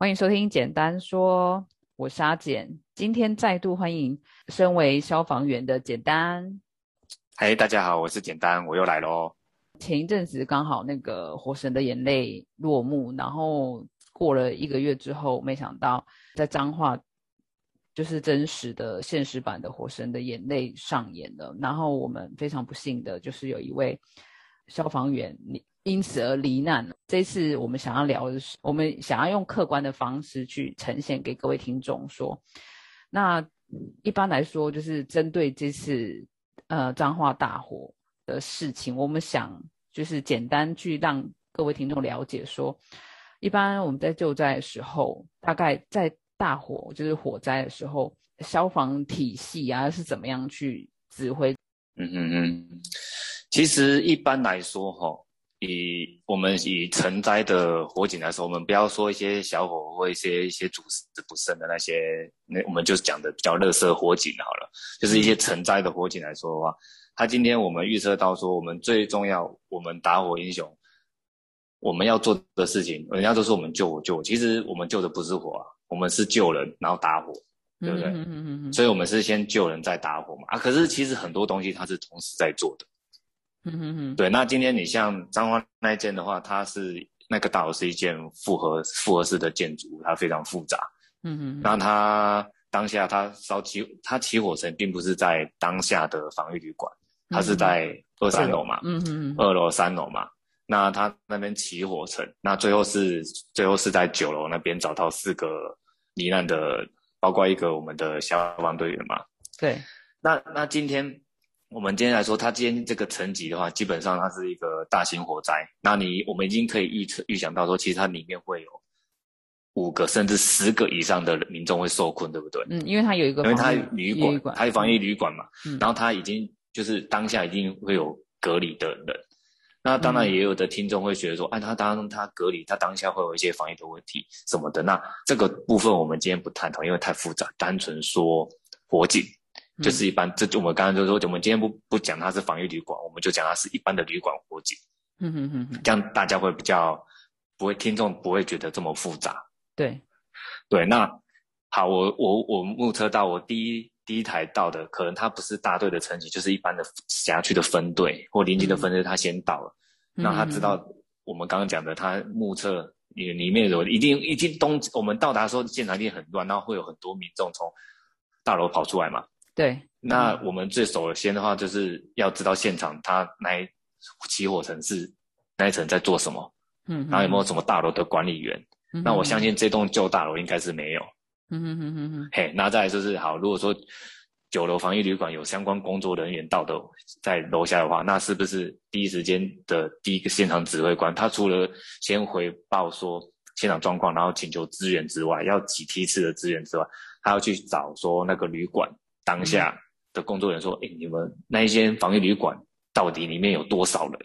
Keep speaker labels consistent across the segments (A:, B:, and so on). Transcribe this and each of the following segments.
A: 欢迎收听《简单说》，我是阿简。今天再度欢迎身为消防员的简单。
B: 嗨，大家好，我是简单，我又来喽。
A: 前一阵子刚好那个《火神的眼泪》落幕，然后过了一个月之后，没想到在彰化就是真实的现实版的《火神的眼泪》上演了。然后我们非常不幸的就是有一位消防员你。因此而罹难。这次我们想要聊的是，我们想要用客观的方式去呈现给各位听众说，那一般来说就是针对这次呃彰化大火的事情，我们想就是简单去让各位听众了解说，一般我们在救灾的时候，大概在大火就是火灾的时候，消防体系啊是怎么样去指挥？
B: 嗯嗯嗯，其实一般来说哈。以我们以成灾的火警来说，我们不要说一些小火或一些一些主事不慎的那些，那我们就讲的比较热色火警好了。就是一些成灾的火警来说的话，他今天我们预测到说，我们最重要，我们打火英雄，我们要做的事情，人家都说我们救火救火，其实我们救的不是火啊，我们是救人，然后打火，对不对？嗯嗯嗯所以我们是先救人再打火嘛。啊，可是其实很多东西它是同时在做的。嗯哼哼，对，那今天你像彰化那一间的话，它是那个大楼是一件复合复合式的建筑，它非常复杂。嗯哼，那它当下它烧起它起火层，并不是在当下的防御旅馆，它是在二三楼嘛。嗯哼，二楼三楼嘛。那它那边起火层，那最后是最后是在九楼那边找到四个罹难的，包括一个我们的消防队员嘛。
A: 对，
B: 那那今天。我们今天来说，它今天这个层级的话，基本上它是一个大型火灾。那你我们已经可以预测、预想到说，其实它里面会有五个甚至十个以上的民众会受困，对不对？
A: 嗯，因为它有一个，
B: 因为它旅馆，它有防疫旅馆嘛。嗯。然后它已经就是当下一定会有隔离的人。那当然也有的听众会觉得说，哎，他当他隔离，他当下会有一些防疫的问题什么的。那这个部分我们今天不探讨，因为太复杂，单纯说火警。就是一般，这就我们刚刚就说，我们今天不不讲它是防御旅馆，我们就讲它是一般的旅馆火警。嗯哼哼，这样大家会比较不会，听众不会觉得这么复杂。
A: 对，
B: 对，那好，我我我目测到我第一第一台到的，可能它不是大队的层级，就是一般的辖区的分队或邻近的分队，他先到了，那他知道我们刚刚讲的，他目测里里面有一定一定东，我们到达的时候现场一定很乱，然后会有很多民众从大楼跑出来嘛。
A: 对，
B: 那我们最首先的话，就是要知道现场它那一起火层是那一层在做什么，嗯，然后有没有什么大楼的管理员？那我相信这栋旧大楼应该是没有，嗯哼嗯嗯嗯。嘿，那再来就是好，如果说九楼防疫旅馆有相关工作人员到的在楼下的话，那是不是第一时间的第一个现场指挥官，他除了先回报说现场状况，然后请求支援之外，要几梯次的支援之外，他要去找说那个旅馆。当下的工作人员说：“哎，你们那一间防疫旅馆到底里面有多少人？”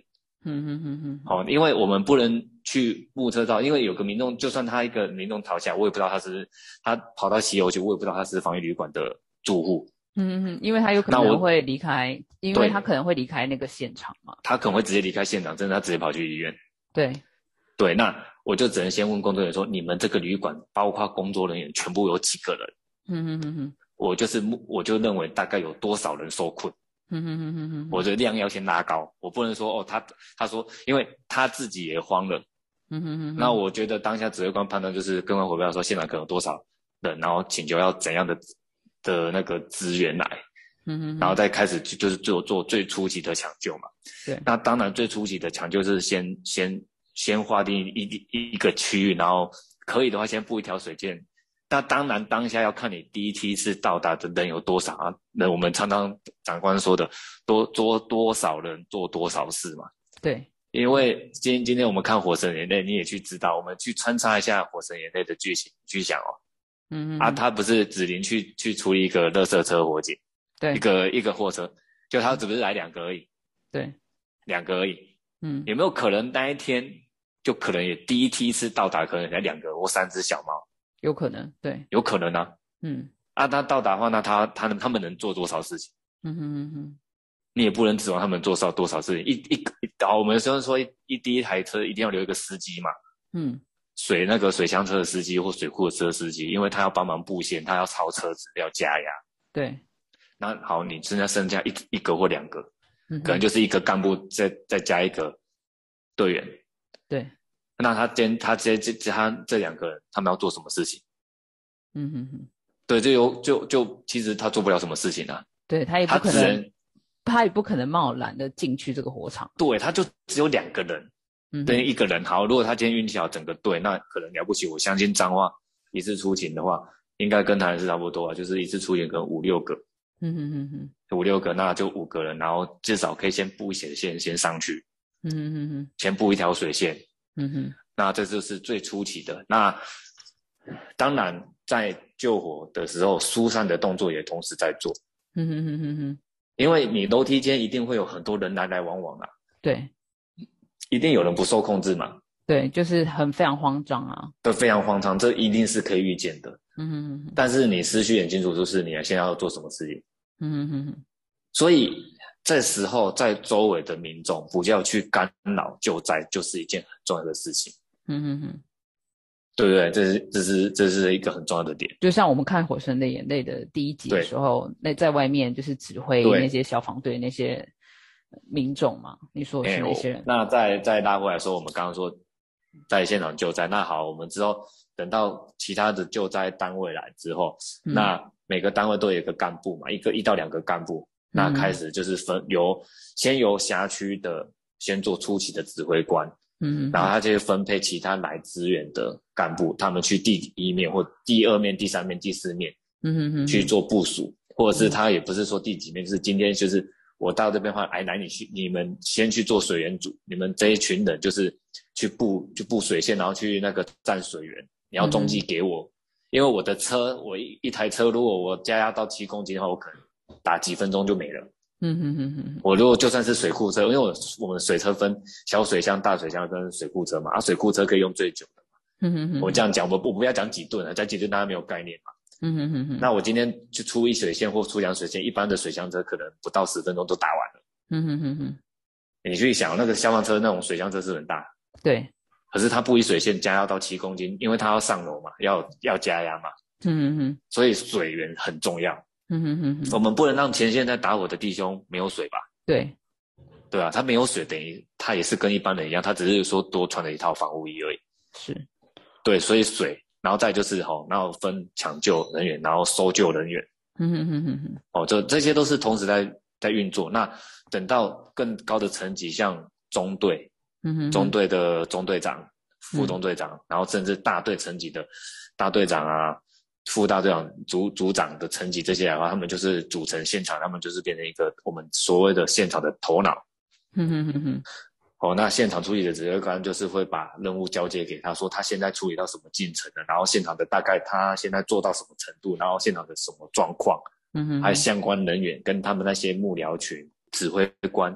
B: 嗯嗯嗯嗯。好，因为我们不能去目测到，因为有个民众，就算他一个民众逃下，我也不知道他是他跑到西游去，我也不知道他是防疫旅馆的住户。
A: 嗯嗯嗯，因为他有可能会离开，因为他可能会离开那个现场嘛。
B: 他可能会直接离开现场，真的他直接跑去医院。
A: 对
B: 对，那我就只能先问工作人员说：“你们这个旅馆包括工作人员全部有几个人？”嗯嗯嗯嗯。我就是目，我就认为大概有多少人受困，嗯哼哼哼哼，我的量要先拉高，我不能说哦，他他说，因为他自己也慌了，嗯哼哼，那我觉得当下指挥官判断就是跟完火票说现场可能有多少人，然后请求要怎样的的那个资源来，嗯哼，然后再开始就就是做做最初级的抢救嘛，
A: 对，
B: 那当然最初级的抢救是先先先划定一一一个区域，然后可以的话先布一条水线。那当然，当下要看你第一梯次到达的人有多少啊？那我们常常长官说的，多多多少人做多少事嘛。
A: 对，
B: 因为今今天我们看《火神眼泪》，你也去知道，我们去穿插一下《火神眼泪》的剧情，去想哦。嗯嗯。啊，他不是指令去去处理一个垃圾车火警，
A: 对，
B: 一个一个货车，就他只不是来两个而已。
A: 对，
B: 两个而已。嗯，有没有可能那一天就可能也第一梯次到达，可能才两个或三只小猫？
A: 有可能，对，
B: 有可能啊。嗯，啊，他到达的话，那他他能他们能做多少事情？嗯哼嗯哼，你也不能指望他们做少多少事情。一一好，我们虽然说一第一台车一定要留一个司机嘛。嗯，水那个水箱车的司机或水库的车司机，因为他要帮忙布线，他要超车子，要加压。
A: 对，
B: 那好，你现在剩下一一个或两个，
A: 嗯
B: 可能就是一个干部再再加一个队员。
A: 对，
B: 那他今他今这这他这两个人，他们要做什么事情？
A: 嗯哼哼，
B: 对，就有就就其实他做不了什么事情啊，
A: 对他也不可能，他也不可能贸然的进去这个火场。
B: 对，他就只有两个人，等于一个人。好，如果他今天运气好，整个队那可能了不起。我相信脏话一次出勤的话，应该跟台南是差不多啊，就是一次出勤可能五六个，
A: 嗯哼哼哼，
B: 五六个，那就五个人，然后至少可以先布一些线先上去，
A: 嗯哼哼哼，
B: 先布一条水线，
A: 嗯哼，
B: 那这就是最初期的。那当然，在救火的时候，疏散的动作也同时在做，
A: 嗯哼哼哼哼，
B: 因为你楼梯间一定会有很多人来来往往啊，
A: 对
B: 一定有人不受控制嘛，
A: 对，就是很非常慌张啊。
B: 都非常慌张，这一定是可以预见的。
A: 嗯哼哼哼，
B: 但是你思绪很清楚，就是你现在要做什么事情。
A: 嗯哼哼哼，
B: 所以这时候，在周围的民众不要去干扰救灾，就是一件很重要的事情，
A: 嗯嗯嗯，
B: 对不对？这是这是这是一个很重要的点。
A: 就像我们看《火神的眼泪》的第一集的
B: 对
A: 时候，那在外面就是指挥那些消防队那些民众嘛，你说是
B: 哎
A: 那些人？
B: 那再再拉回来说，我们刚刚说在现场救灾，那好，我们之后等到其他的救灾单位来之后，
A: 嗯
B: 那每个单位都有一个干部嘛，一个一到两个干部，那
A: 嗯。
B: 开始就是分由先由辖区的先做初期的指挥官，
A: 嗯
B: 然后他就会分配其他来支援的干部，他们去第一面或第二面、第三面、第四面
A: 嗯哼哼，
B: 去做部署，或者是他也不是说第几面，就是今天就是我到这边的话，哎，来你去，你们先去做水源组，你们这一群人就是去布去布水线，然后去那个站水源，你要中继给我，因为我的车，我一一台车，如果我加压到七公斤的话，我可能打几分钟就没了。
A: 嗯哼哼哼，
B: 我如果就算是水库车，因为我我们水车分小水箱、大水箱跟水库车嘛，啊，水库车可以用最久的嘛。
A: 嗯哼哼，
B: 我这样讲，我不我不要讲几吨啊，讲几吨大家没有概念嘛。
A: 嗯哼哼哼，
B: 那我今天去出一水线或出两水线，一般的水箱车可能不到十分钟就打完了。
A: 嗯哼哼哼，
B: 你去想，那个消防车那种水箱车是很大，
A: 对，
B: 可是它不一水线加压到七公斤，因为它要上楼嘛，要要加压嘛，
A: 嗯哼哼，
B: 所以水源很重要。
A: 嗯哼哼哼，
B: 我们不能让前线在打我的弟兄没有水吧？
A: 对，
B: 对啊，他没有水，等于他也是跟一般人一样，他只是说多穿了一套防护衣而已。
A: 是，
B: 对，所以水，然后再就是吼，然后分抢救人员，然后搜救人员，
A: 嗯哼哼哼哼，
B: 哦，这这些都是同时在在运作。那等到更高的层级，像中队、
A: 嗯哼，
B: 中队的中队长、副中队长，然后甚至大队层级的大队长啊、副大队长、组组长的层级这些的话，他们就是组成现场，他们就是变成一个我们所谓的现场的头脑。
A: 嗯哼哼哼，
B: 哦，那现场处理的指挥官就是会把任务交接给他，说他现在处理到什么进程了，然后现场的大概他现在做到什么程度，然后现场的什么状况，
A: 嗯哼，
B: 还有相关人员跟他们那些幕僚群、指挥官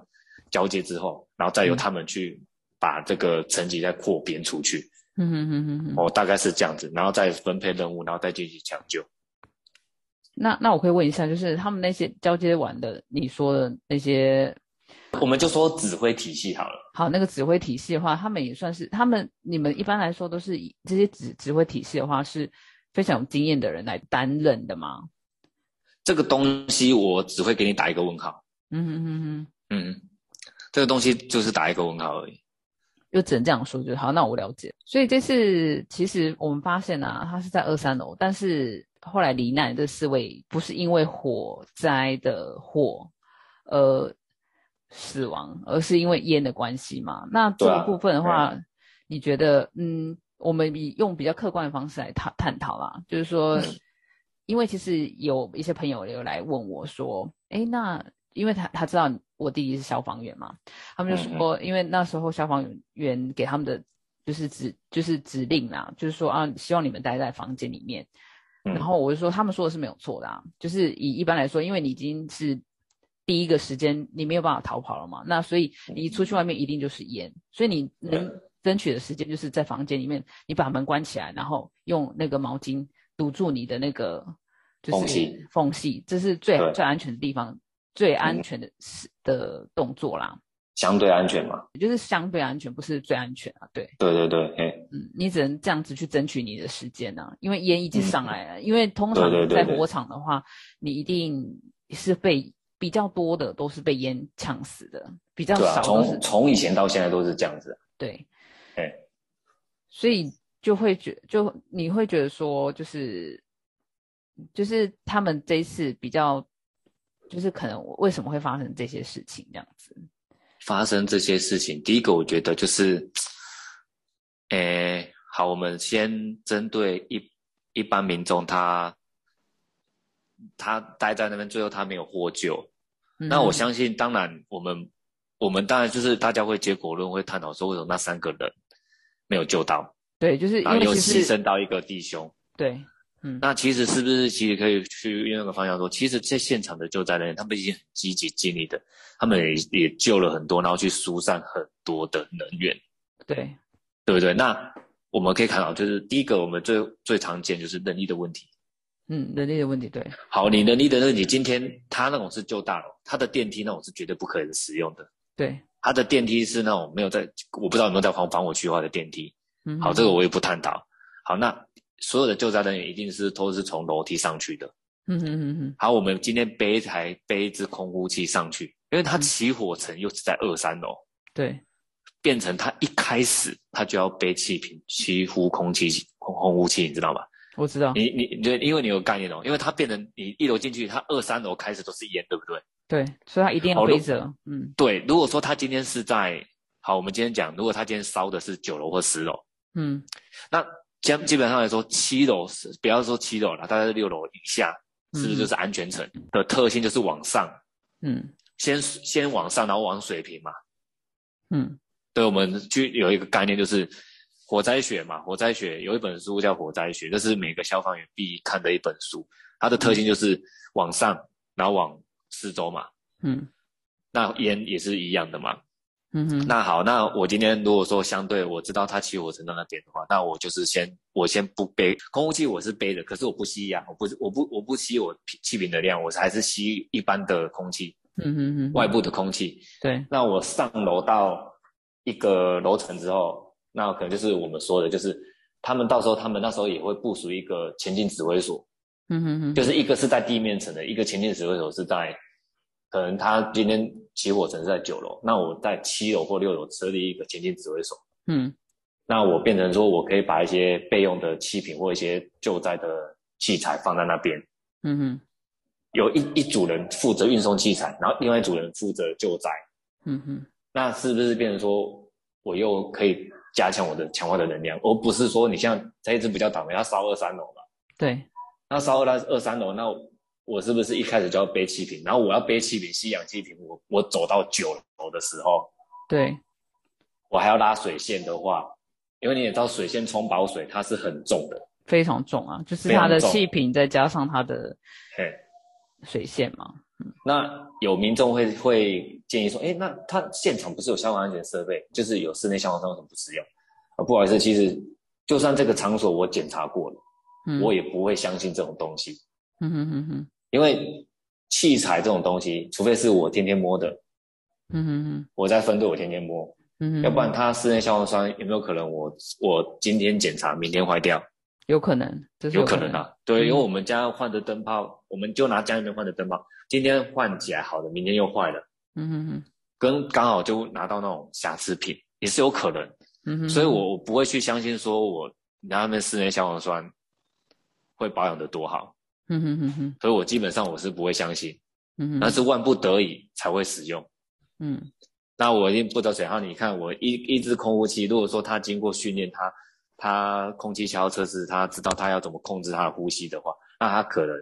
B: 交接之后，然后再由他们去把这个层级再扩编出去。
A: 嗯哼哼哼哼，
B: 哦，大概是这样子，然后再分配任务，然后再进行抢救。
A: 那那我可以问一下，就是他们那些交接完的，你说的那些
B: 我们就说指挥体系好了。
A: 好，那个指挥体系的话，他们也算是他们你们一般来说都是以这些指指挥体系的话是非常有经验的人来担任的吗？
B: 这个东西我只会给你打一个问号。
A: 嗯哼哼哼，
B: 嗯，这个东西就是打一个问号而已。
A: 就只能这样说就好。那我了解。所以这次其实我们发现啊，他是在二三楼，但是后来罹难的这四位不是因为火灾的火呃死亡，而是因为烟的关系嘛。那这
B: 对啊
A: 个部分的话，
B: 对
A: 你觉得嗯，我们以用比较客观的方式来探探讨啦，就是说，因为其实有一些朋友有来问我说，哎，那因为他他知道我弟弟是消防员嘛，他们就说，因为那时候消防员给他们的就是指就是指令啦，就是说啊，希望你们待在房间里面。
B: 嗯。
A: 然后我就说，他们说的是没有错的啊，就是以一般来说，因为你已经是第一个时间，你没有办法逃跑了嘛，那所以你出去外面一定就是烟，所以你能争取的时间就是在房间里面，你把门关起来，然后用那个毛巾堵住你的那个就是
B: 缝隙。
A: 缝隙，这是最最安全的地方，最安全的是的动作啦。
B: 相对安全嘛，
A: 就是相对安全，不是最安全啊。对，
B: 对对对，哎，
A: 嗯，你只能这样子去争取你的时间啊，因为烟已经上来了。因为通常在火场的话，你一定是被比较多的都是被烟呛死的，比较少
B: 从从以前到现在都是这样子，
A: 对，
B: 哎，
A: 所以就会觉就你会觉得说，就是就是他们这一次比较，就是可能为什么会发生这些事情这样子？
B: 发生这些事情，第一个我觉得就是，诶，好，我们先针对一一般民众他。他待在那边，最后他没有获救，那我
A: 嗯
B: 相信，当然，我们我们当然就是大家会结果论，会探讨说为什么那三个人没有救到，
A: 对，就是因
B: 然后又牺
A: 为其实
B: 牲到一个弟兄。
A: 对，嗯，
B: 那其实是不是其实可以去用那个方向说，其实在现场的救灾人员，他们已经很积极尽力的，他们也也救了很多，然后去疏散很多的能源，
A: 对，
B: 对不对？那我们可以看到，就是第一个我们最最常见就是人力的问题。
A: 嗯，人力的问题，对，
B: 好，你能力的问题，今天他那种是旧大楼，他的电梯那种是绝对不可以使用的。
A: 对，
B: 他的电梯是那种没有在，我不知道有没有在防防火区划的电梯。
A: 嗯，
B: 好，这个我也不探讨。好，那所有的救灾人员一定是都是从楼梯上去的。
A: 嗯嗯嗯嗯，
B: 好，我们今天背一台背一支空呼器上去，因为它起火层又是在二三楼，
A: 对，
B: 变成他一开始他就要背气瓶吸呼空气空空呼器，你知道吗？
A: 我知道，
B: 你你你因为你有概念哦，因为它变成你一楼进去，它二三楼开始都是烟，对不对？
A: 对，所以他一定要背着，嗯
B: 对，如果说他今天是在好，我们今天讲，如果他今天烧的是九楼或十楼，
A: 嗯
B: 那基基本上来说，七楼是不要说七楼了，大概是六楼以下，是不是就是安全层的特性就是往上，
A: 嗯
B: 先先往上，然后往水平嘛。
A: 嗯
B: 对，我们就有一个概念就是火灾学嘛，火灾学有一本书叫《火灾学》，这是每个消防员必看的一本书。它的特性就是往上，然后往四周嘛。
A: 嗯
B: 那烟也是一样的嘛。
A: 嗯哼，
B: 那好，那我今天如果说相对我知道他起火层在那边的话，那我就是先我先不背空气，我是背的，可是我不吸氧、我不我不我不吸我气瓶的量，我还是吸一般的空气，
A: 嗯哼嗯，
B: 外部的空气。
A: 对，
B: 那我上楼到一个楼层之后，那可能就是我们说的，就是他们到时候他们那时候也会部署一个前进指挥所，
A: 嗯哼哼，
B: 就是一个是在地面层的，一个前进指挥所是在，可能他今天起火层是在九楼，那我在七楼或六楼设立一个前进指挥所，
A: 嗯。
B: 那我变成说我可以把一些备用的气瓶或一些救灾的器材放在那边，
A: 嗯哼。
B: 有一一组人负责运送器材，然后另外一组人负责救灾。
A: 嗯哼，
B: 那是不是变成说我又可以加强我的强化的能量，而不是说你像这一只比较倒霉，它烧二三楼嘛，
A: 对，
B: 那烧二二三楼，那我是不是一开始就要背气瓶？然后我要背气瓶、吸氧气瓶，我我走到九楼的时候，
A: 对，
B: 我还要拉水线的话，因为你也知道水线冲饱水它是很重的，
A: 非常重啊，就是它的气瓶再加上它的。水线嘛，
B: 那有民众会会建议说，哎，那他现场不是有消防安全设备，就是有室内消防栓，为什么不使用？啊，不好意思，其实就算这个场所我检查过了，
A: 嗯，
B: 我也不会相信这种东西，
A: 嗯哼哼哼，
B: 因为器材这种东西，除非是我天天摸的，
A: 嗯哼哼，
B: 我在分队我天天摸，
A: 嗯哼，
B: 要不然它室内消防栓有没有可能我我今天检查，明天坏掉？
A: 有可能，这是
B: 有
A: 可
B: 可能啊，对，
A: 嗯
B: 因为我们家换的灯泡，我们就拿家里面换的灯泡，今天换起来好的，明天又坏了，
A: 嗯哼哼，
B: 跟刚好就拿到那种瑕疵品，也是有可能。
A: 嗯哼，
B: 所以我我不会去相信说我拿他们室内消防栓会保养的多好，
A: 嗯哼哼哼，
B: 所以我基本上我是不会相信，
A: 嗯哼，
B: 那是万不得已才会使用。
A: 嗯
B: 那我一定不得水号，你看我一一只空呼器，如果说他经过训练，他他空气消耗测试，他知道他要怎么控制他的呼吸的话，那他可能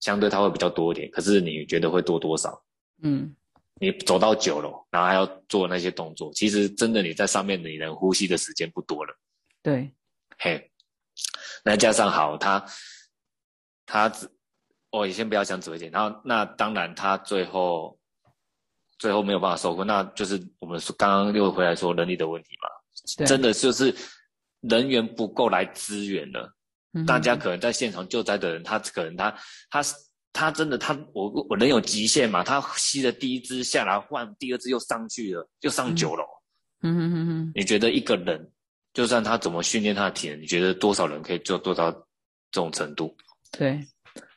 B: 相对他会比较多一点。可是你觉得会多多少？
A: 嗯
B: 你走到九楼，然后还要做那些动作，其实真的你在上面你能呼吸的时间不多了。
A: 对，
B: 嘿，那加上好，他他只，哦也先不要讲指挥点，然后那当然他最后最后没有办法收工，那就是我们说刚刚又回来说能力的问题嘛，真的就是人员不够来支援了。
A: 嗯
B: 大家可能在现场救灾的人，他可能他他他真的他我我人有极限嘛？他吸了第一支下来，换第二支又上去了，又上九楼。
A: 嗯哼哼哼，
B: 你觉得一个人，就算他怎么训练他的体能，你觉得多少人可以做做到这种程度？
A: 对，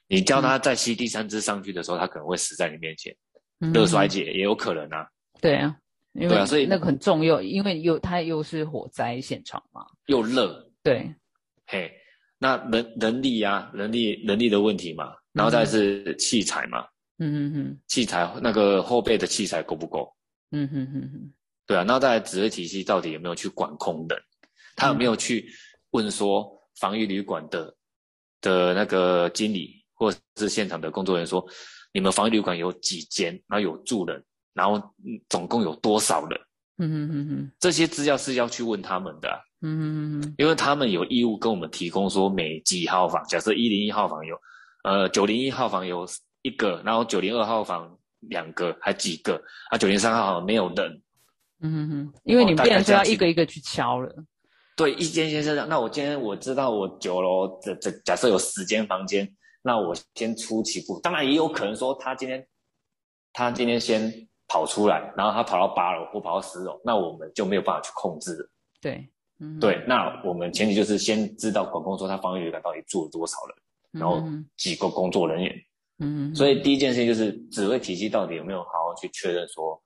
B: 你叫他再吸第三支上去的时候，他可能会死在你面前，
A: 嗯
B: 热衰竭也有可能啊。
A: 对啊，因为
B: 对啊所以
A: 那个很重要，因为又它又是火灾现场嘛。
B: 又热，
A: 对，
B: 嘿，那人人力啊，人力人力的问题嘛，然后再是器材嘛，
A: 嗯嗯嗯，
B: 器材那个后备的器材够不够？
A: 嗯哼哼哼，
B: 对啊，那再来指挥体系到底有没有去管控人？他有没有去问说防御旅馆的的那个经理或者是现场的工作人员说，你们防疫旅馆有几间，然后有住人，然后嗯总共有多少人？
A: 嗯嗯嗯嗯，
B: 这些资料是要去问他们的。啊、
A: 嗯哼哼哼，
B: 因为他们有义务跟我们提供说每几号房，假设一零一号房有，呃九零一号房有一个，然后九零二号房两个，还几个，啊九零三号房没有人，
A: 嗯哼哼，因为你
B: 哦大
A: 变成就要一个一个去敲了。
B: 对，一间先生，那我今天我知道我九楼这这假设有十间房间，那我先出起步，当然也有可能说他今天他今天先跑出来，然后他跑到八楼或跑到十楼，那我们就没有办法去控制了。
A: 对，嗯，
B: 对，那我们前提就是先知道管控说他防疫旅馆到底住了多少人，然后几个工作人员。
A: 嗯，
B: 所以第一件事情就是指挥体系到底有没有好好去确认说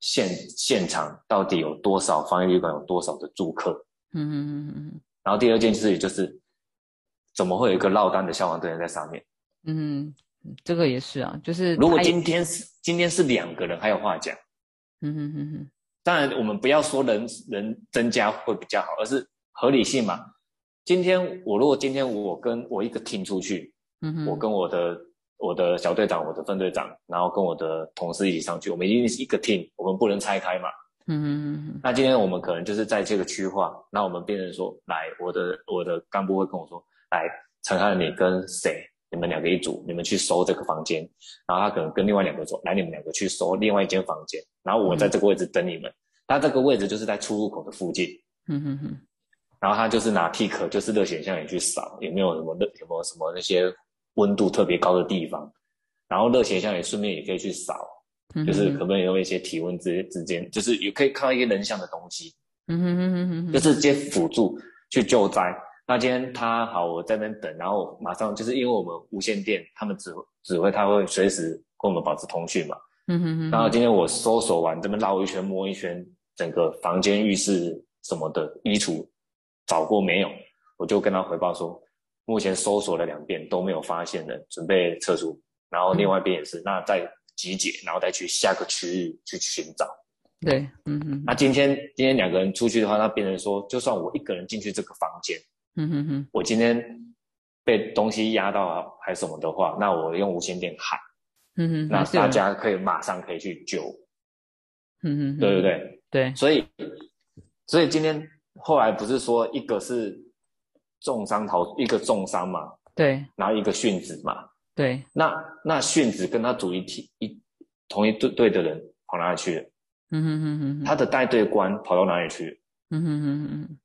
B: 现现场到底有多少防疫旅馆有多少的住客。
A: 嗯哼哼哼哼，
B: 然后第二件事情就是怎么会有一个落单的消防队员在上面？
A: 嗯哼，这个也是啊，就是
B: 如果今天是今天是两个人，还有话讲。
A: 嗯哼哼哼，
B: 当然，我们不要说人人增加会比较好，而是合理性嘛。今天我如果今天我跟我一个 team 出去，
A: 嗯哼，
B: 我跟我的我的小队长、我的分队长，然后跟我的同事一起上去，我们一定是一个 team，我们不能拆开嘛。
A: 嗯，
B: 那今天我们可能就是在这个区划，那我们变成说，来，我的我的干部会跟我说，来，陈汉你跟谁，你们两个一组，你们去收这个房间，然后他可能跟另外两个说，来，你们两个去收另外一间房间，然后我在这个位置等你们，他这个位置就是在出入口的附近，
A: 嗯哼哼，
B: 然后他就是拿 tick，就是热显像仪去扫，有没有什么热，有没有什么那些温度特别高的地方，然后热显像仪顺便也可以去扫。
A: 嗯
B: 就是可不可以用一些体温之之间，就是也可以看到一些人像的东西，
A: 嗯哼哼哼
B: 就是直接辅助去救灾。那今天他好，我在那边等，然后马上就是因为我们无线电，他们指指挥他会随时跟我们保持通讯嘛。
A: 嗯哼哼，
B: 然后今天我搜索完这边绕一圈摸一圈，整个房间、浴室什么的衣橱找过没有，我就跟他回报说，目前搜索了两遍都没有发现人，准备撤出。然后另外一边也是，那再集结，然后再去下个区域去寻找。
A: 对，嗯哼，
B: 那今天今天两个人出去的话，那变成说，就算我一个人进去这个房间，
A: 嗯哼哼，
B: 我今天被东西压到还是什么的话，那我用无线电喊，
A: 嗯哼，
B: 那大家可以马上可以去救，
A: 嗯哼对，
B: 对不对？
A: 对，
B: 所以，所以今天后来不是说一个是重伤逃，一个重伤嘛，
A: 对，
B: 然后一个殉职嘛，
A: 对，
B: 那那殉职跟他组一体一同一队队的人跑哪里去了？
A: 嗯哼哼哼哼，
B: 他的带队官跑到哪里去了？
A: 嗯哼哼哼，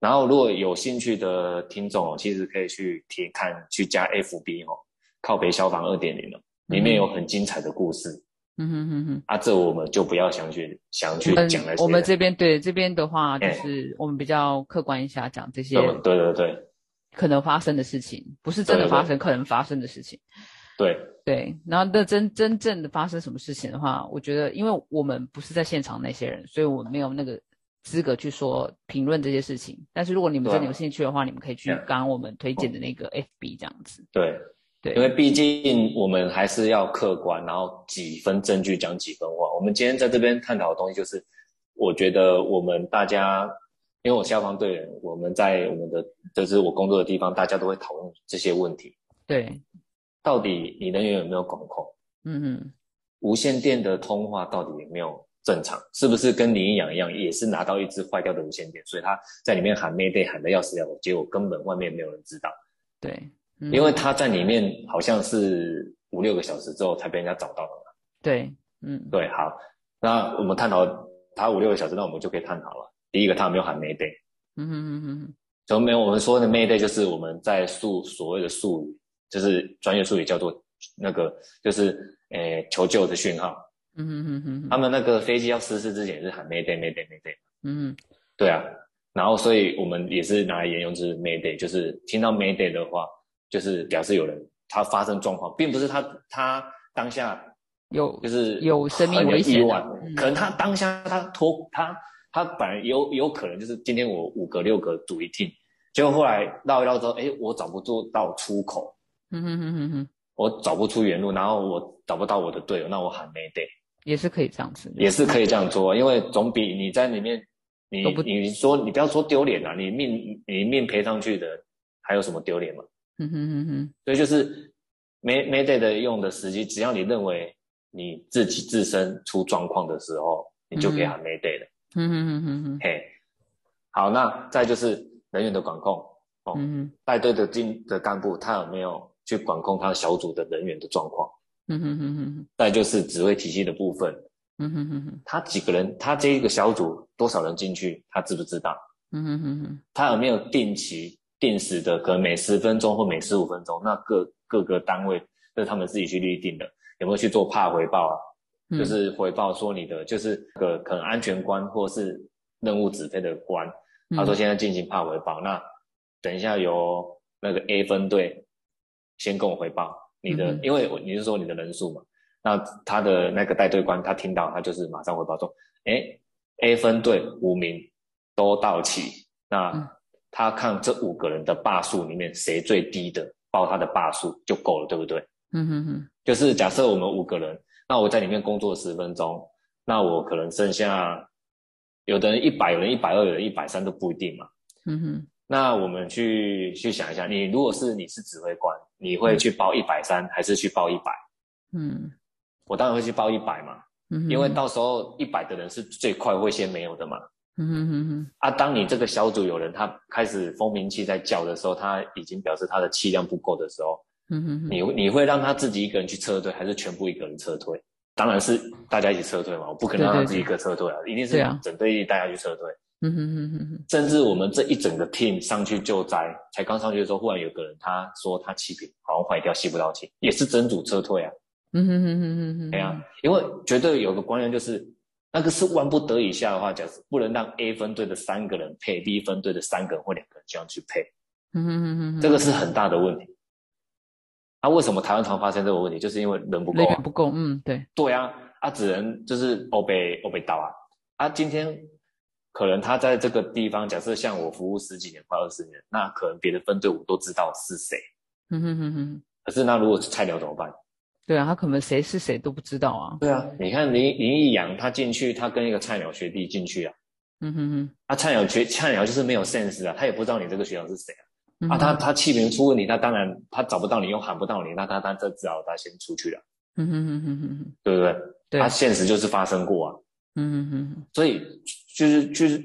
B: 然后如果有兴趣的听众哦，其实可以去听看去加 FB 哦，靠北消防二点零哦，里面有很精彩的故事、
A: 嗯哼哼哼。
B: 啊，这我们就不要详去详去讲了。
A: 我们这边对这边的话，就
B: 哎
A: 是我们比较客观一下讲这些
B: 对对对对
A: 可能发生的事情，不是真的发生，可能发生的事情。
B: 对
A: 对，然后那真真正的发生什么事情的话，我觉得，因为我们不是在现场那些人，所以我没有那个资格去说评论这些事情。但是如果你们真的有兴趣的话，你们可以去
B: 嗯
A: 刚刚我们推荐的那个 FB 这样子。
B: 对，
A: 对，
B: 因为毕竟我们还是要客观，然后几分证据讲几分话。我们今天在这边探讨的东西，就是我觉得我们大家，因为我消防队员，我们在我们的就是我工作的地方，大家都会讨论这些问题。
A: 对，
B: 到底你人员有没有管控？
A: 嗯嗯，
B: 无线电的通话到底有没有正常？是不是跟林一阳一样，也是拿到一只坏掉的无线电，所以他在里面喊 Mayday 喊的要死要活，结果根本外面没有人知道，
A: 对，嗯
B: 因为他在里面好像是五六个小时之后才被人家找到的嘛。
A: 对，嗯，
B: 对，好，那我们探讨他五六个小时，那我们就可以探讨了。第一个，他有没有喊 Mayday？
A: 嗯哼哼哼哼，
B: 就没有我们说的 Mayday 就是我们在术所谓的术语，就是专业术语叫做那个就是诶求救的讯号。
A: 嗯哼哼哼
B: 他们那个飞机要失事之前是喊 Mayday Mayday Mayday。
A: 嗯
B: 对啊，然后所以我们也是拿来沿用，就是 Mayday，就是听到 Mayday 的话，就是表示有人他发生状况，并不是他他当下
A: 有
B: 就是
A: 有生命
B: 很
A: 危险
B: 可能他当下他脱他他本来有有可能就是今天我五个六个组一 team，结果后来绕一绕之后，哎，我找不住到出口，
A: 嗯哼哼哼哼，
B: 我找不出原路，然后我找不到我的队友，那我喊 Mayday
A: 也是可以这样子，
B: 也是可以这样做，因为总比你在里面你你说你不要说丢脸啊，你命你命赔上去的还有什么丢脸嘛？
A: 嗯哼哼哼，
B: 所以就是 May Mayday 的用的时机，只要你认为你自己自身出状况的时候，你就可以喊 Mayday 了。
A: 嗯哼哼哼哼，
B: 嘿，好，那再就是人员的管控。哦，
A: 嗯
B: 带队的经的干部他有没有去管控他小组的人员的状况？
A: 嗯哼哼哼。
B: 再就是指挥体系的部分，
A: 嗯哼哼哼，
B: 他几个人，他这一个小组多少人进去，他知不知道？
A: 嗯哼哼哼，
B: 他有没有定期、定时的，可能每十分钟或每十五分钟，那各各个单位这是他们自己去预定的，有没有去做怕回报啊？
A: 嗯
B: 就是回报说你的就是个可能安全官或是任务指挥的官，
A: 嗯
B: 他说现在进行怕回报，那等一下由那个 A 分队先跟我回报你的，
A: 嗯
B: 因为你是说你的人数嘛，那他的那个带队官他听到他就是马上回报说，哎，A 分队五名都到齐，那
A: 嗯。
B: 他看这五个人的霸数里面谁最低的报他的霸数就够了，对不对？
A: 嗯哼哼，
B: 就是假设我们五个人，那我在里面工作十分钟，那我可能剩下有的人一百，有人一百二，有人一百三都不一定嘛。
A: 嗯哼，
B: 那我们去去想一下，你如果是你是指挥官，你会去报一百三还是去报一百？
A: 嗯
B: 我当然会去报一百嘛，
A: 嗯，
B: 因为到时候一百的人是最快会先没有的嘛。
A: 嗯哼哼哼，
B: 啊，当你这个小组有人他开始蜂鸣器在叫的时候，他已经表示他的气量不够的时候，
A: 嗯哼哼，
B: 你你会让他自己一个人去撤退，还是全部一个人撤退？当然是大家一起撤退嘛，我不可能让他自己一个撤退啊，一定是整队大家去撤退。
A: 嗯哼哼哼哼，
B: 甚至我们这一整个 team 上去救灾，才刚上去的时候，忽然有个人他说他气瓶好像坏掉，吸不到气，也是整组撤退啊。
A: 嗯哼哼哼哼哼，
B: 对啊，因为绝对有个观念就是，那个是万不得已下的话，假设不能让 A 分队的三个人配 B 分队的三个人或两个人这样去配，
A: 嗯哼哼哼，
B: 这个是很大的问题。那、为什么台湾常发生这个问题？就是因为人不够啊。
A: 人员。不够，嗯，对，
B: 对啊，啊，只能就是欧北欧北岛啊，啊，今天可能他在这个地方，假设像我服务十几年，快二十年，那可能别的分队我都知道是谁，
A: 嗯哼哼哼，
B: 可是那如果是菜鸟怎么办？
A: 对啊，他可能谁是谁都不知道啊，
B: 对啊，你看林林义阳他进去，他跟一个菜鸟学弟进去啊，
A: 嗯哼哼，
B: 啊，菜鸟学菜鸟就是没有 sense 啊，他也不知道你这个学长是谁啊，
A: 嗯
B: 啊，他他气瓶出问题，他当然他找不到你，又喊不到你，那他他这只好他先出去了，
A: 嗯哼哼哼
B: 对不对？
A: 对。
B: 他，现实就是发生过啊，
A: 嗯哼哼哼，
B: 所以就是就是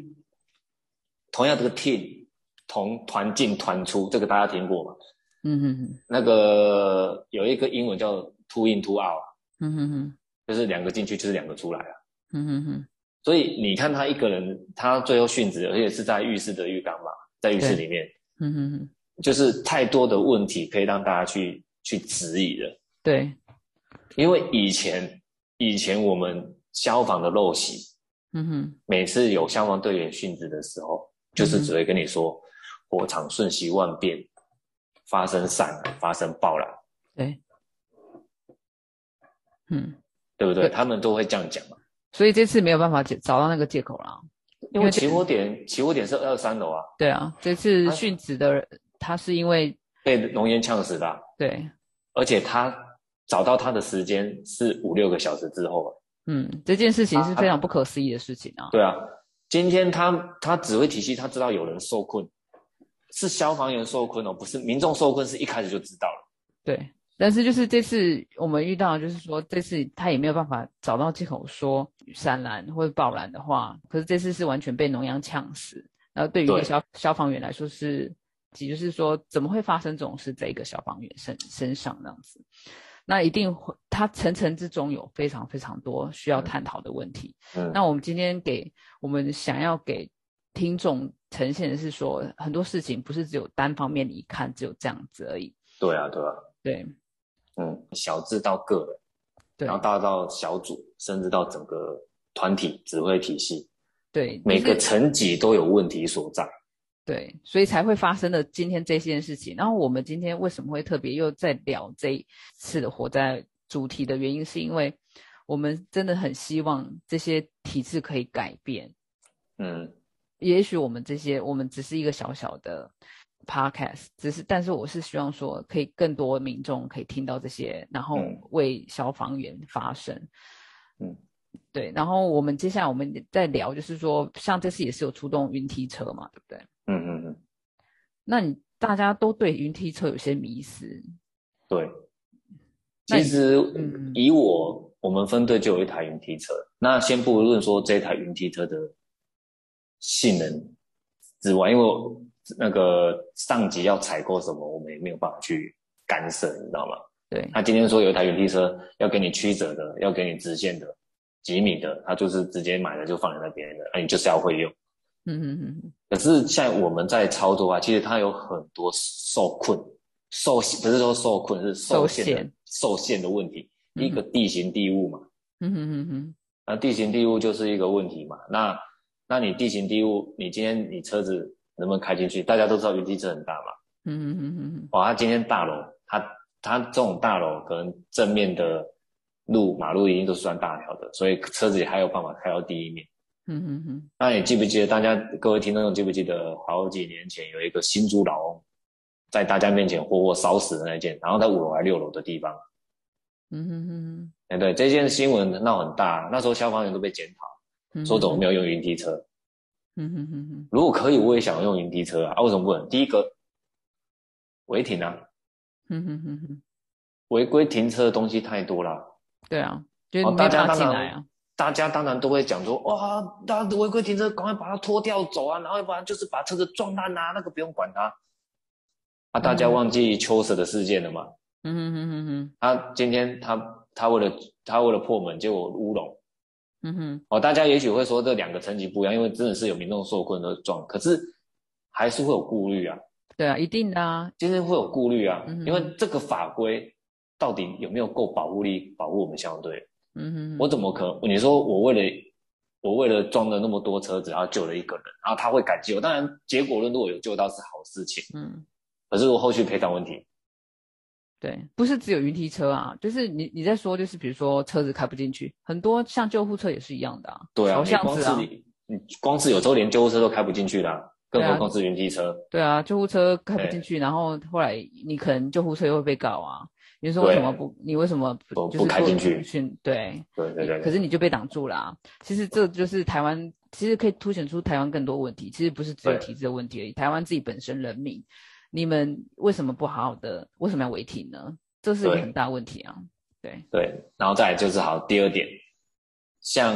B: 同样这个 team 同团进团出，这个大家听过吗？
A: 嗯哼哼，
B: 那个有一个英文叫 two in two out，
A: 嗯哼哼，
B: 就是两个进去就是两个出来啊。
A: 嗯哼哼，
B: 所以你看他一个人，他最后殉职，而且是在浴室的浴缸嘛，在浴室里面，
A: 嗯哼哼，
B: 就是太多的问题可以让大家去去质疑了。
A: 对，
B: 因为以前以前我们消防的陋习，
A: 嗯哼，
B: 每次有消防队员殉职的时候，就是只会跟你说，火场瞬息万变，发生闪燃，发生爆燃，
A: 对，嗯，
B: 对不对？
A: 对。
B: 他们都会这样讲嘛。
A: 所以这次没有办法解找到那个借口啦，
B: 因为起火点起火点是二三楼啊，
A: 对啊，这次殉职的人他是因为
B: 被浓烟呛死的啊、
A: 对，
B: 而且他找到他的时间是五六个小时之后啊。
A: 嗯，这件事情是非常不可思议的事情啊，
B: 对啊，今天他他指挥体系，他知道有人受困，是消防员受困哦，不是民众受困，是一开始就知道了。
A: 对，但是就是这次我们遇到，就是说这次他也没有办法找到借口说闪蓝或者爆蓝的话，可是这次是完全被农药呛死。然后对于一个消消防员来说是，也就是说怎么会发生这种事在一个消防员身身上这样子？那一定会，他层层之中有非常非常多需要探讨的问题。
B: 嗯，
A: 那我们今天给我们想要给听众呈现的是说，很多事情不是只有单方面你看只有这样子而已。
B: 对啊，对啊，
A: 对，
B: 嗯，小至到个人，
A: 对
B: 然后大到小组，甚至到整个团体指挥体系，
A: 对，
B: 每个层级都有问题所在。
A: 对，所以才会发生了今天这件事情。然后我们今天为什么会特别又在聊这一次的火灾主题的原因，是因为我们真的很希望这些体制可以改变。
B: 嗯
A: 也许我们这些，我们只是一个小小的 podcast，只是，但是我是希望说，可以更多民众可以听到这些，然后
B: 嗯
A: 为消防员发声。
B: 嗯，
A: 对。然后我们接下来我们再聊，就是说，像这次也是有出动云梯车嘛，对不对？
B: 嗯嗯嗯，
A: 那你大家都对云梯车有些迷思，
B: 对。其实
A: 嗯
B: 以我我们分队就有一台云梯车，那先不论说这台云梯车的性能之外，因为我那个上级要采购什么，我们也没有办法去干涉，你知道吗？
A: 对，
B: 他今天说有一台原地车要给你曲折的，要给你直线的，几米的，他就是直接买了就放在那边的，那你就是要会用。
A: 嗯嗯嗯嗯，
B: 可是像我们在操作啊，其实它有很多受困、受不是说受困，是受限的
A: 受限
B: 的问题。
A: 嗯
B: 一个地形地物嘛，
A: 嗯嗯嗯嗯，
B: 那地形地物就是一个问题嘛。那那你地形地物，你今天你车子能不能开进去？大家都知道云梯车很大嘛，
A: 嗯哼哼哼哼，
B: 哇，他今天大楼，他他这种大楼可能正面的路马路一定都是算大条的，所以车子也还有办法开到第一面。
A: 嗯嗯嗯，
B: 那你记不记得？大家各位听众记不记得？好几年前有一个新竹老翁，在大家面前活活烧死的那件，然后在五楼还六楼的地方，
A: 嗯嗯嗯
B: 哎，对，这件新闻闹很大，那时候消防员都被检讨，说怎么没有用云梯车？
A: 嗯哼哼哼，
B: 如果可以，我也想用云梯车啊，啊为什么不能？第一个，违停啊，
A: 嗯哼哼哼，
B: 违规停车的东西太多了。
A: 对啊，就是
B: 哦，大家当然
A: 进来啊，
B: 大家当然都会讲说，哇，大家违规停车，赶快把它拖掉走啊，然后要不然就是把车子撞烂啊，那个不用管它。啊，大家
A: 嗯
B: 忘记秋蛇的事件了吗？
A: 嗯哼哼哼哼，
B: 他今天他他为了他为了破门，结果乌龙
A: 嗯哼，
B: 哦。大家也许会说这两个层级不一样，因为真的是有民众受困而撞，可是还是会有顾虑啊，
A: 对啊，一定的啊，
B: 今天会有顾虑啊，
A: 嗯
B: 因为这个法规到底有没有够保护力保护我们消防队？
A: 嗯哼哼，
B: 我怎么可能？你说我为了我为了装了那么多车子，然后救了一个人，然后他会感激我？当然，结果论如果有救到是好事情，
A: 嗯。
B: 可是我后续赔偿问题，
A: 对，不是只有云梯车啊，就是你你在说，就是比如说车子开不进去，很多像救护车也是一样的啊，
B: 对啊，
A: 小
B: 你光
A: 巷子啊，
B: 是你你光是有时候连救护车都开不进去啦，更何况是云梯车。
A: 对啊，救护车开不
B: 对
A: 进去，然后后来你可能救护车又会被告啊，你说为什么不？你为什么
B: 不
A: 就是
B: 不开进去
A: 训对，
B: 对对
A: 可是你就被挡住了、啊。其实这就是台湾，其实可以凸显出台湾更多问题。其实不是只有
B: 对
A: 体制的问题而已，台湾自己本身人民，你们为什么不好好的？为什么要违停呢？这是一个很大问题啊。对，
B: 对，然后再来就是好第二点，像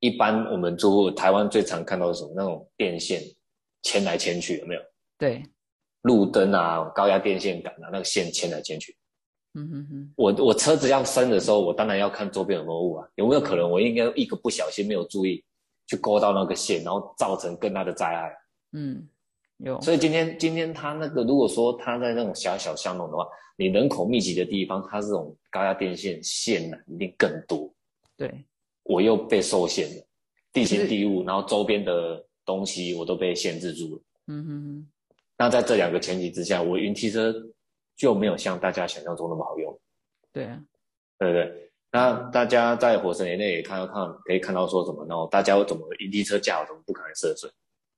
B: 一般我们住户台湾最常看到的是什么？那种电线牵来牵去，有没有？
A: 对，
B: 路灯啊，高压电线杆啊，那个线牵来牵去。
A: 嗯哼哼，
B: 我我车子要升的时候，我当然要看周边有没有雾啊，有没有可能我应该一个不小心没有注意，去勾到那个线，然后造成更大的灾害。
A: 嗯，有，
B: 所以今天今天他那个如果说他在那种小小巷弄的话，你人口密集的地方，它这种高压电线线呢一定更多，
A: 对，
B: 我又被受限了，地形地物，然后周边的东西我都被限制住了。
A: 嗯哼哼，
B: 那在这两个前提之下，我云梯车就没有像大家想象中那么好用。
A: 对啊，
B: 对不对？那大家在火神年内也看到看可以看到说什么，然后大家怎么云梯车架好怎么不可能涉水？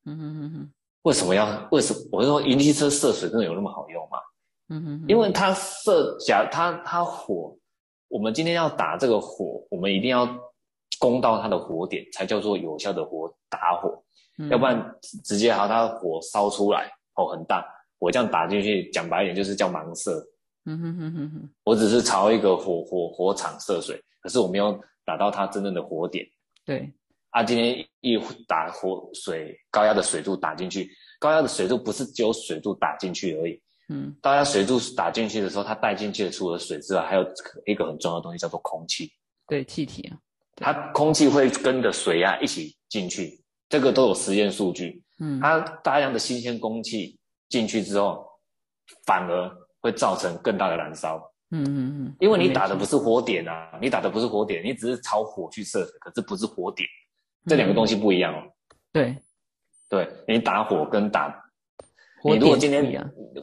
A: 嗯哼哼哼，
B: 为什么要为什么？我是说云梯车涉水真的有那么好用吗？
A: 嗯哼哼，
B: 因为它涉假它它火，我们今天要打这个火，我们一定要攻到它的火点，才叫做有效的火打火，
A: 嗯
B: 要不然直接好它火烧出来哦很大，我这样打进去，讲白一点就是叫盲射。
A: 嗯哼哼哼哼，
B: 我只是朝一个火火火场射水，可是我没有打到它真正的火点。
A: 对，
B: 啊，今天一打火水高压的水柱打进去，高压的水柱不是只有水柱打进去而已，
A: 嗯
B: 高压水柱打进去的时候，它带进去的除了水之外，还有一个很重要的东西叫做空气，
A: 对，气体啊，
B: 它空气会跟着水压一起进去，这个都有实验数据。
A: 嗯，
B: 它大量的新鲜空气进去之后，反而会造成更大的燃烧。
A: 嗯嗯嗯，
B: 因为你打的不是火点啊，你打的不是火点，你只是朝火去射，可是不是火点，这两个东西不一样哦。
A: 对，
B: 对你打火跟打，
A: 火
B: 你如果今天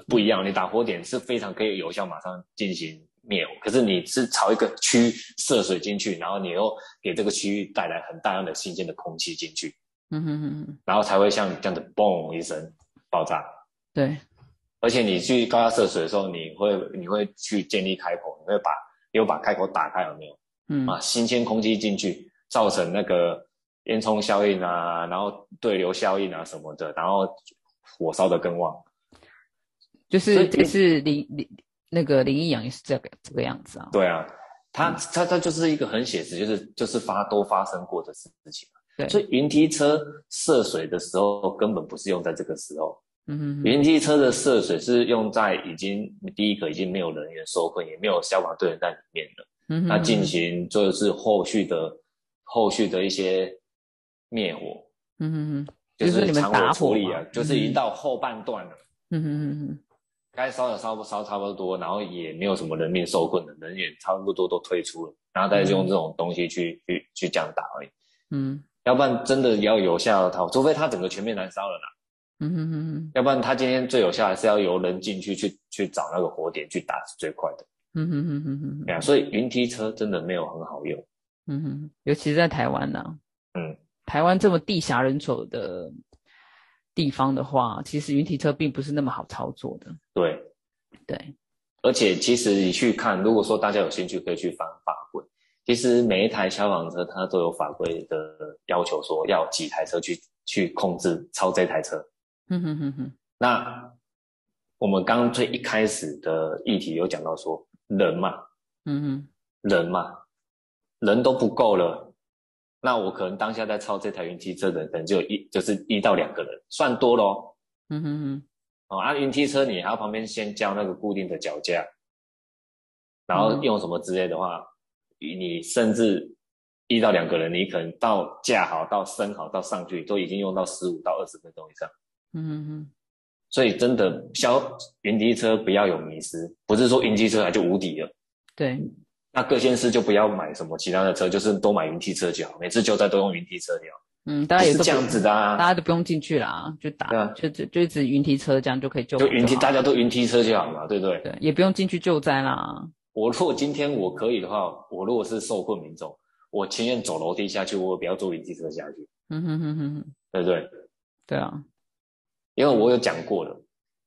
A: 不一样
B: 你打火点是非常可以有效马上进行灭火，可是你是朝一个区射水进去，然后你又给这个区域带来很大量的新鲜的空气进去，
A: 嗯哼哼哼，
B: 然后才会像这样子嘣一声爆炸。
A: 对，
B: 而且你去高压射水的时候，你会你会去建立开口，你会把有把开口打开有没有？
A: 嗯
B: 啊，新鲜空气进去，造成那个烟囱效应啊，然后对流效应啊什么的，然后火烧的更旺。
A: 就是这次林林那个林一阳也是这个这个样子啊。
B: 对啊，它
A: 嗯
B: 它它就是一个很写实，就是就是发都发生过的事情。
A: 对，
B: 所以云梯车涉水的时候，根本不是用在这个时候。
A: 嗯
B: 云梯车的涉水是用在已经第一个已经没有人员受困，也没有消防队员在里面了，
A: 嗯哼
B: 那进行就是后续的后续的一些灭火，
A: 嗯哼哼，
B: 就
A: 就是你们打火
B: 火处理啊
A: 嘛，
B: 就是已经到后半段了。
A: 嗯哼哼哼，
B: 该烧的烧不烧差不多，然后也没有什么人命受困的，人也差不多都退出了，然后再用这种东西去、去去这样打而已。
A: 嗯。
B: 要不然真的要有效的逃，除非它整个全面燃烧了啦，
A: 嗯哼哼哼，
B: 要不然它今天最有效还是要由人进去去去找那个火点去打是最快的。
A: 嗯哼哼哼哼
B: 对啊，所以云梯车真的没有很好用。
A: 嗯哼，尤其是在台湾呢、
B: 嗯，
A: 台湾这么地狭人稠的地方的话，其实云梯车并不是那么好操作的。
B: 对，
A: 对，
B: 而且其实你去看，如果说大家有兴趣，可以去翻法规。其实每一台消防车它都有法规的要求，说要几台车去去控制超这台车。
A: 嗯哼哼哼，
B: 那我们刚刚最一开始的议题有讲到说人嘛，
A: 嗯哼，
B: 人嘛，人都不够了，那我可能当下在操这台云梯车的人可能就有一就是一到两个人，算多咯。
A: 嗯哼哼，
B: 哦，啊，云梯车你还要旁边先交那个固定的脚架，然后
A: 嗯
B: 用什么之类的话，你甚至一到两个人，你可能到架好、到升好、到上去，都已经用到十五到二十分钟以上。
A: 嗯哼哼，
B: 所以真的消云梯车不要有迷失，不是说云梯车来就无敌了。
A: 对，
B: 那各县市就不要买什么其他的车，就是都买云梯车就好，每次救灾都用云梯车就好。
A: 嗯，大家也
B: 是这样子的啊
A: 大家都不用进去啦，就打，
B: 啊
A: 就就就一直云梯车这样就可以救
B: 就云梯，大家都云梯车就好嘛，对不对？
A: 对，也不用进去救灾啦。
B: 我如果今天我可以的话，我如果是受困民众，我情愿走楼梯下去，我也不要坐云梯车下去，
A: 嗯哼哼哼哼，
B: 对不对？
A: 对啊，
B: 因为我有讲过了，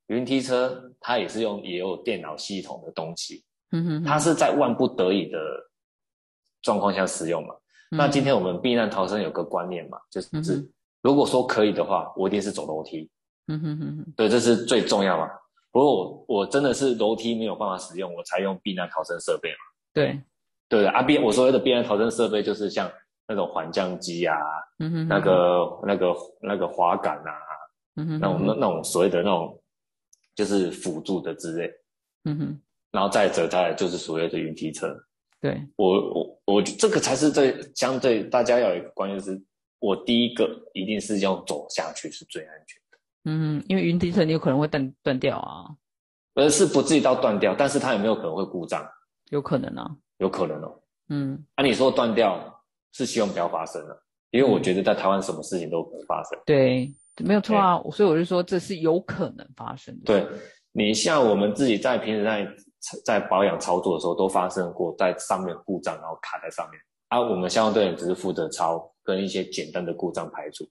B: 云梯车它也是用也有电脑系统的东西，
A: 嗯哼哼，
B: 它是在万不得已的状况下使用嘛。那今天我们避难逃生有个观念嘛，就是、
A: 嗯
B: 如果说可以的话，我一定是走楼梯，
A: 嗯哼哼哼，
B: 对，这是最重要嘛。如果我我真的是楼梯没有办法使用，我才用避难逃生设备嘛。
A: 对，
B: 对的啊，避我所谓的避难逃生设备就是像那种缓降机啊，
A: 嗯哼哼，
B: 那个那个那个滑杆啊，
A: 嗯哼哼，
B: 那种那那种所谓的那种就是辅助的之类，
A: 嗯哼，
B: 然后再者再来就是所谓的云梯车。
A: 对，
B: 我我我这个才是最相对大家要有一个观念是，我第一个一定是要走下去是最安全的，
A: 嗯，因为云梯车你有可能会断断掉啊，
B: 而是不至于到断掉，但是它有没有可能会故障？
A: 有可能啊，
B: 有可能哦。
A: 嗯
B: 啊，你说断掉是希望不要发生的，因为我觉得在台湾什么事情都可能发生。
A: 对，没有错啊，所以我就说这是有可能发生的。
B: 对你像我们自己在平时在在保养操作的时候，都发生过在上面故障，然后卡在上面。啊，我们消防队员只是负责抄跟一些简单的故障排除。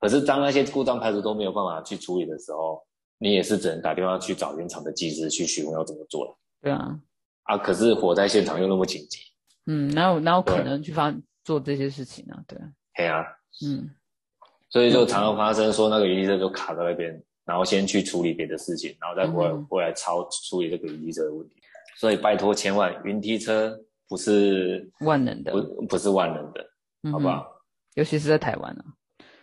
B: 可是当那些故障排除都没有办法去处理的时候，你也是只能打电话去找原厂的技师去询问要怎么做了。
A: 对啊，
B: 啊，可是火灾现场又那么紧急，
A: 嗯，哪有哪有可能去发做这些事情啊？对啊，
B: 嘿啊，
A: 嗯
B: 所以就常常发生说那个云梯车就卡在那边，然后先去处理别的事情，然后再回来、
A: 嗯
B: 回来超处理这个云梯车的问题。所以拜托千万，云梯车不是
A: 万能的，
B: 不不是万能的，
A: 嗯
B: 好不好？
A: 尤其是在台湾啊，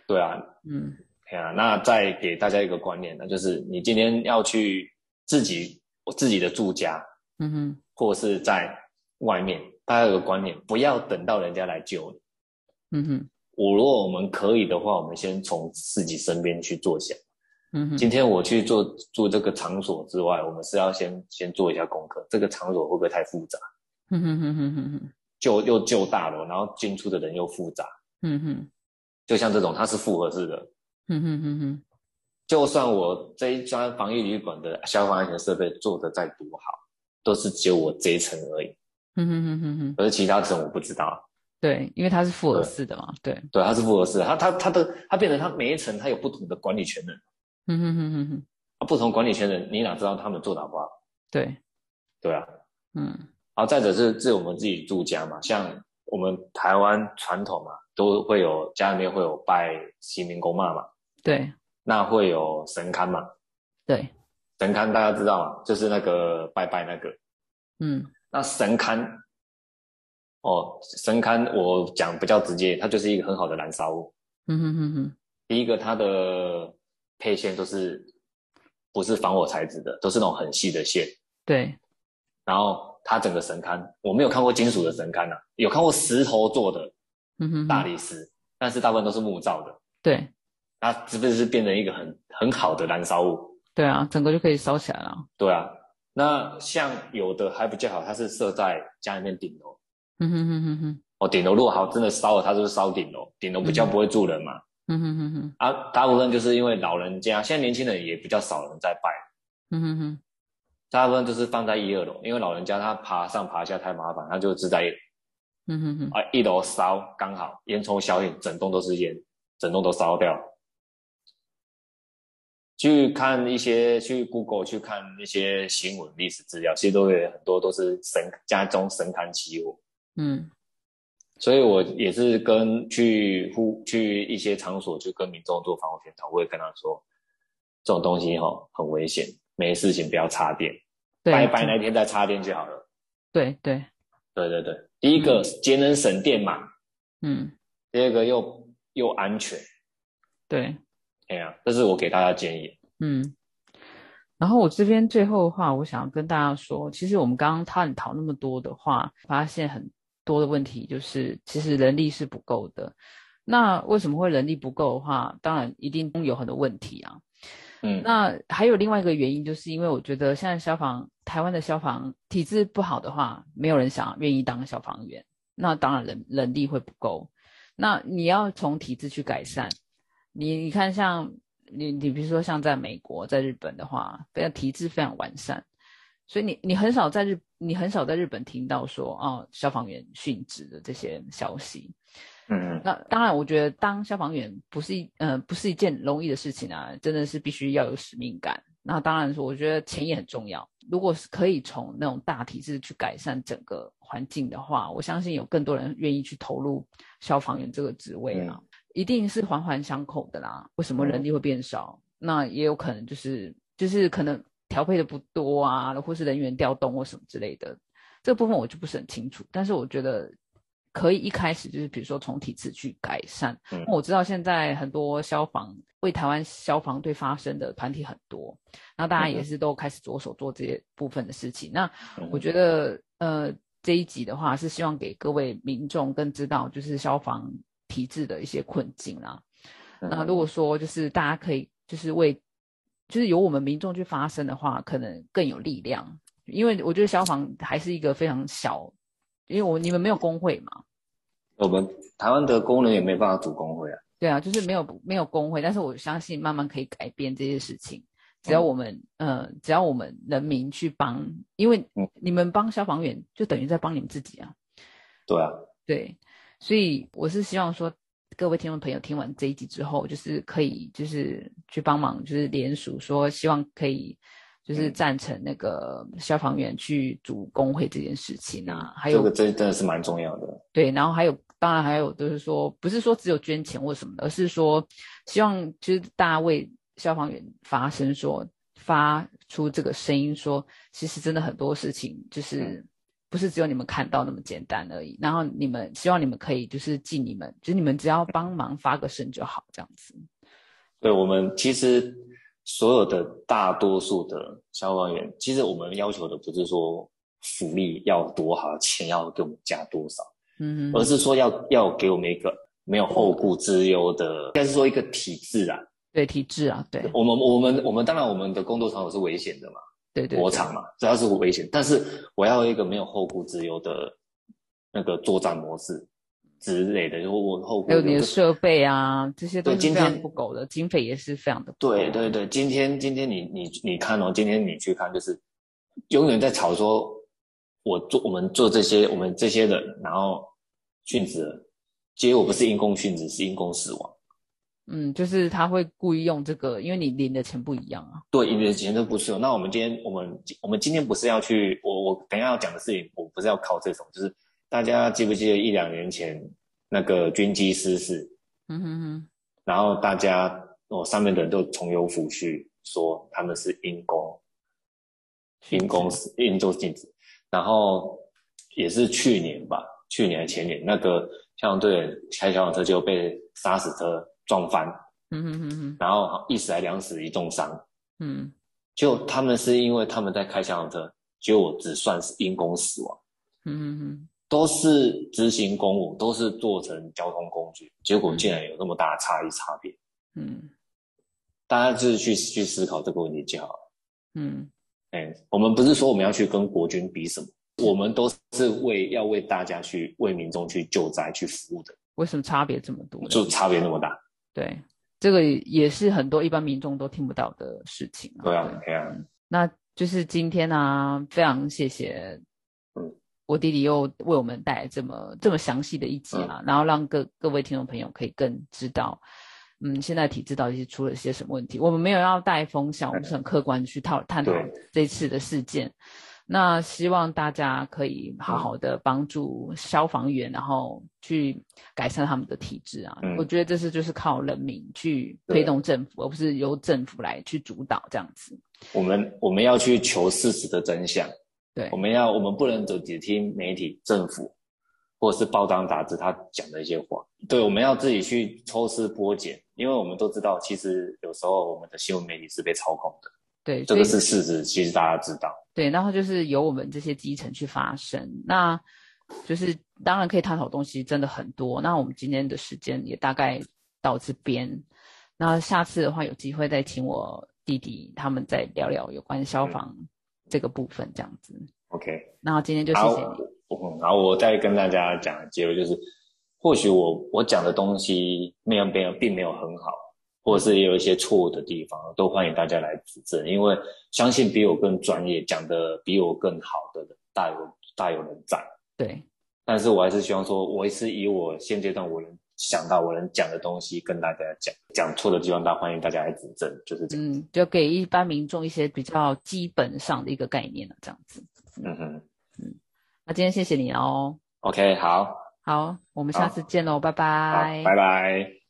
B: 对啊，
A: 嗯
B: 对啊。那再给大家一个观念，那就是你今天要去自己我自己的住家，
A: 嗯哼，
B: 或是在外面，大家有个观念，不要等到人家来救你。
A: 嗯哼，
B: 我如果我们可以的话，我们先从自己身边去做想。
A: 嗯哼，
B: 今天我去做做这个场所之外，我们是要先先做一下功课，这个场所会不会太复杂？
A: 嗯哼哼哼哼哼，
B: 旧又旧大楼，然后进出的人又复杂，
A: 嗯哼，
B: 就像这种，它是复合式的，
A: 嗯哼哼哼，
B: 就算我这一家防疫旅馆的消防安全设备做的再多好，都是只有我这一层而已，
A: 嗯哼哼哼哼，
B: 而其他层我不知道。
A: 对，因为它是复合式的嘛，对，
B: 对，它是复合式的，它它它的它变成它每一层它有不同的管理权人，
A: 嗯哼哼哼哼，
B: 啊，不同管理权人，你哪知道他们做的好不好？
A: 对，
B: 对啊，
A: 嗯。
B: 然后再者是是我们自己住家嘛，像我们台湾传统嘛，都会有家里面会有拜新民公妈嘛，
A: 对。
B: 那会有神龛嘛，
A: 对，
B: 神龛大家知道嘛，就是那个拜拜那个，
A: 嗯。
B: 那神龛，哦，神龛我讲比较直接，它就是一个很好的燃烧物。
A: 嗯哼哼哼，
B: 第一个，它的配线都是不是防火材质的，都是那种很细的线。
A: 对，
B: 然后它整个神龛，我没有看过金属的神龛啊，有看过石头做的
A: 嗯哼哼，
B: 大理石，但是大部分都是木造的。
A: 对
B: 它是不是变成一个很很好的燃烧物？
A: 对啊，整个就可以烧起来了，
B: 对啊，那像有的还比较好，它是设在家里面顶楼。
A: 嗯哼哼哼哼，
B: 哦，顶楼如果好真的烧了，它就是烧顶楼，顶楼比较不会住人嘛。
A: 嗯哼哼哼，
B: 啊，大部分就是因为老人家，现在年轻人也比较少人在拜，
A: 嗯哼哼，
B: 大部分都是放在一二楼，因为老人家他爬上爬下太麻烦，他就只在
A: 嗯哼哼，
B: 啊一楼烧刚好，烟囱效应，整栋都是烟，整栋都烧掉。去看一些去 Google 去看一些新闻历史资料，其实都有很多都是神家中神龛起火，
A: 嗯
B: 所以我也是跟去呼去一些场所就跟民众做防火宣导，我也跟他说，这种东西哈、很危险，没事情不要插电，
A: 对，
B: 拜拜那天再插电就好了。
A: 对对，
B: 对对对，第一个节能省电嘛，
A: 嗯
B: 第二个又又安全，
A: 对，
B: 哎呀、这是我给大家建议。
A: 嗯。然后我这边最后的话，我想要跟大家说，其实我们刚刚探讨那么多的话，发现很多的问题就是，其实人力是不够的。那为什么会人力不够的话，当然一定有很多问题啊。
B: 嗯，
A: 那还有另外一个原因，就是因为我觉得现在消防台湾的消防体制不好的话，没有人想愿意当消防员，那当然人人力会不够。那你要从体制去改善，你你看像你你比如说像在美国、在日本的话，非常体制非常完善，所以你你很少在日你很少在日本听到说哦消防员殉职的这些消息。
B: 嗯嗯
A: 那当然，我觉得当消防员不是一呃不是一件容易的事情啊，真的是必须要有使命感。那当然说，我觉得钱也很重要。如果是可以从那种大体制去改善整个环境的话，我相信有更多人愿意去投入消防员这个职位啊，一定是环环相扣的啦。为什么人力会变少？那也有可能就是就是可能调配的不多啊，或是人员调动或什么之类的。这个部分我就不是很清楚，但是我觉得可以一开始就是比如说从体制去改善。
B: 嗯
A: 我知道现在很多消防为台湾消防队发声的团体很多，那大家也是都开始着手做这些部分的事情。那
B: 嗯
A: 我觉得呃这一集的话是希望给各位民众更知道就是消防体制的一些困境啊。
B: 嗯
A: 那如果说就是大家可以就是为就是由我们民众去发声的话，可能更有力量。因为我觉得消防还是一个非常小，因为我你们没有工会嘛，
B: 我们台湾的工人也没办法组工会啊。
A: 对啊，就是没有没有工会，但是我相信慢慢可以改变这些事情。只要我们、呃，只要我们人民去帮，因为
B: 嗯
A: 你们帮消防员，就等于在帮你们自己啊。
B: 对啊，
A: 对，所以我是希望说，各位听众朋友听完这一集之后，就是可以就是去帮忙，就是联署说，希望可以就是
B: 嗯
A: 赞成那个消防员去组工会这件事情啊，还有
B: 这个真真的是蛮重要的。
A: 对，然后还有，当然还有就是说，不是说只有捐钱或什么的，而是说希望就是大家为消防员发声说，发出这个声音说，其实真的很多事情就是不是只有你们看到那么简单而已。然后你们希望你们可以就是尽你们，就是你们只要帮忙发个声就好，这样子。
B: 对我们其实所有的大多数的消防员，其实我们要求的不是说福利要多好，钱要给我们加多少，
A: 嗯，
B: 而是说要要给我们一个没有后顾之忧的，应该是说一个体制啊，
A: 对体制啊，对，
B: 我们我们我们当然我们的工作场所是危险的嘛，
A: 对对，
B: 火场嘛，主要是危险，但是我要一个没有后顾之忧的那个作战模式之类的，就我后顾
A: 还有你的设备啊，这些都是
B: 今
A: 非常
B: 天
A: 不够的，经费也是非常的不够
B: 对对对，今天今天你你你看哦，今天你去看就是永远在吵说，我做我们做这些我们这些人，然后殉职了，结果不是因公殉职，是因公死亡。
A: 嗯，就是他会故意用这个，因为你领的钱不一样啊。
B: 对，因为钱都不是有。那我们今天，我们我们今天不是要去，我我等一下要讲的事情，我不是要考这种，就是大家记不记得一两年前那个军机失事，
A: 嗯哼哼，
B: 然后大家哦上面的人都重有抚恤，说他们是因公，因公司因做禁止，然后也是去年吧，去年还前年那个消防队员开消防车就被杀死车撞翻，
A: 嗯哼哼哼，
B: 然后一死还两死一重伤。
A: 嗯。
B: 就他们是因为他们在开消防车，结果只算是因公死亡，
A: 嗯哼哼，
B: 都是执行公务，都是做成交通工具，结果竟然有那么大的差异差别，
A: 嗯。
B: 大家就是去去思考这个问题就好了。
A: 嗯。
B: 哎，我们不是说我们要去跟国军比什么，我们都是为要为大家去为民众去救灾去服务的，
A: 为什么差别这么多？
B: 就差别那么大。
A: 对，这个也是很多一般民众都听不到的事情、
B: 对啊，对啊，
A: 那就是今天呢、非常谢谢，
B: 嗯，
A: 我弟弟又为我们带来这么这么详细的一集啊，然后让各各位听众朋友可以更知道，嗯，现在体制到底是出了些什么问题。我们没有要带风向，我们是很客观的去讨探讨
B: 对
A: 这次的事件。那希望大家可以好好的帮助消防员，然后去改善他们的体质啊。
B: 嗯
A: 我觉得这是就是靠人民去推动政府，而不是由政府来去主导这样子。
B: 我们我们要去求事实的真相。
A: 对
B: 我，们要我们不能只只听媒体、政府或者是报章杂志他讲的一些话，对，我们要自己去抽丝剥茧，因为我们都知道，其实有时候我们的新闻媒体是被操控的，
A: 对，
B: 这个是事实，其实大家知道。
A: 对，然后就是由我们这些基层去发声，那就是当然可以探讨东西真的很多。那我们今天的时间也大概到这边，那下次的话有机会再请我弟弟他们再聊聊有关消防这个部分这样子。
B: OK，
A: 那今天就谢，谢你。
B: 嗯，然后我再跟大家讲的结论就是，或许我我讲的东西没有没有并没有很好，或者是也有一些错误的地方，都欢迎大家来指正，因为相信比我更专业、讲的比我更好的人大有大有人在。
A: 对，
B: 但是我还是希望说，我也是以我现阶段我能想到我能讲的东西跟大家讲，讲错的地方，大欢迎大家来指正，就是这样。
A: 嗯，就给一般民众一些比较基本上的一个概念了，这样子。
B: 嗯哼嗯
A: 那今天谢谢你哦。
B: ，OK，好，
A: 好，我们下次见喽，拜
B: 好，
A: 拜。
B: 拜拜。